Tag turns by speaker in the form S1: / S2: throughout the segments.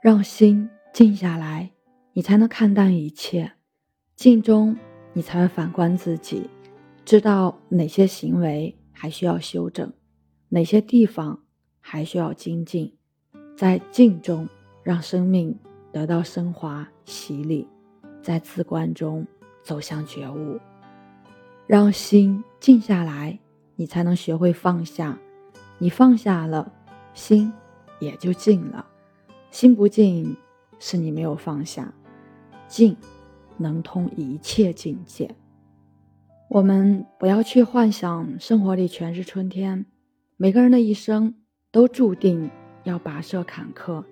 S1: 让心静下来，你才能看淡一切。静中，你才会反观自己，知道哪些行为还需要修正，哪些地方还需要精进。在静中，让生命得到升华洗礼；在自观中走向觉悟。让心静下来，你才能学会放下。你放下了，心也就静了。心不静，是你没有放下。静，能通一切境界。我们不要去幻想生活里全是春天。每个人的一生都注定要跋涉坎坷，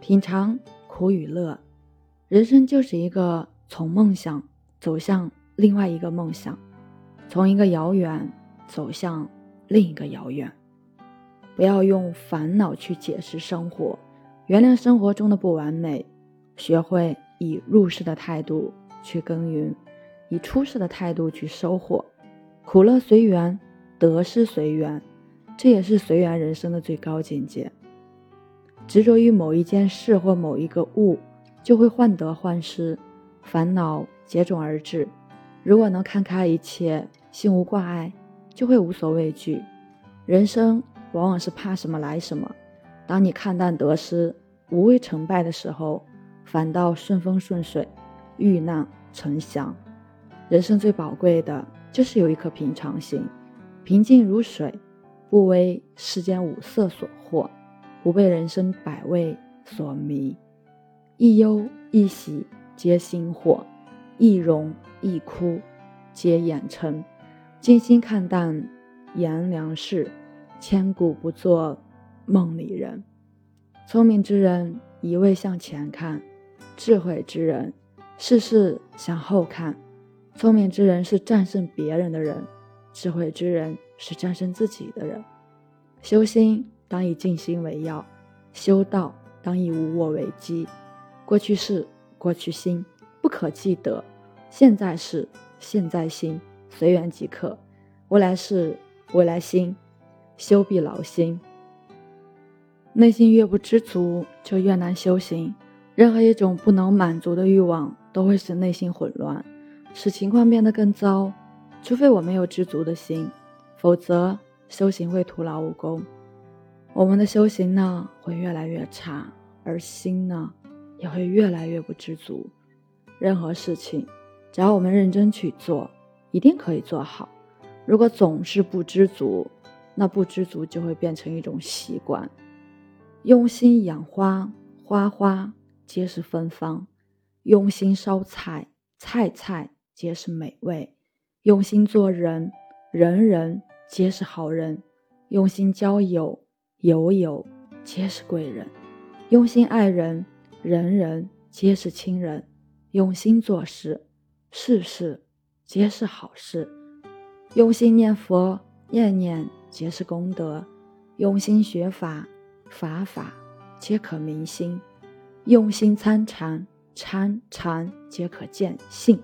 S1: 品尝苦与乐。人生就是一个从梦想走向另外一个梦想。从一个遥远走向另一个遥远，不要用烦恼去解释生活，原谅生活中的不完美，学会以入世的态度去耕耘，以出世的态度去收获。苦乐随缘，得失随缘，这也是随缘人生的最高境界。执着于某一件事或某一个物，就会患得患失，烦恼接踵而至。如果能看开一切。心无挂碍，就会无所畏惧。人生往往是怕什么来什么。当你看淡得失、无畏成败的时候，反倒顺风顺水，遇难成祥。人生最宝贵的就是有一颗平常心，平静如水，不为世间五色所惑，不被人生百味所迷。一忧一喜皆心惑，一荣一哭皆眼尘。静心看淡炎凉事，千古不做梦里人。聪明之人一味向前看，智慧之人事事向后看。聪明之人是战胜别人的人，智慧之人是战胜自己的人。修心当以静心为要，修道当以无我为基。过去事，过去心，不可记得；现在事，现在心。随缘即可，未来事，未来心，修必劳心。内心越不知足，就越难修行。任何一种不能满足的欲望，都会使内心混乱，使情况变得更糟。除非我们有知足的心，否则修行会徒劳无功。我们的修行呢，会越来越差，而心呢，也会越来越不知足。任何事情，只要我们认真去做。一定可以做好。如果总是不知足，那不知足就会变成一种习惯。用心养花，花花皆是芬芳；用心烧菜，菜菜皆是美味；用心做人，人人皆是好人；用心交友，友友皆是贵人；用心爱人，人人皆是亲人；用心做事，事事。皆是好事，用心念佛，念念皆是功德；用心学法，法法皆可明心；用心参禅，参禅皆可见性。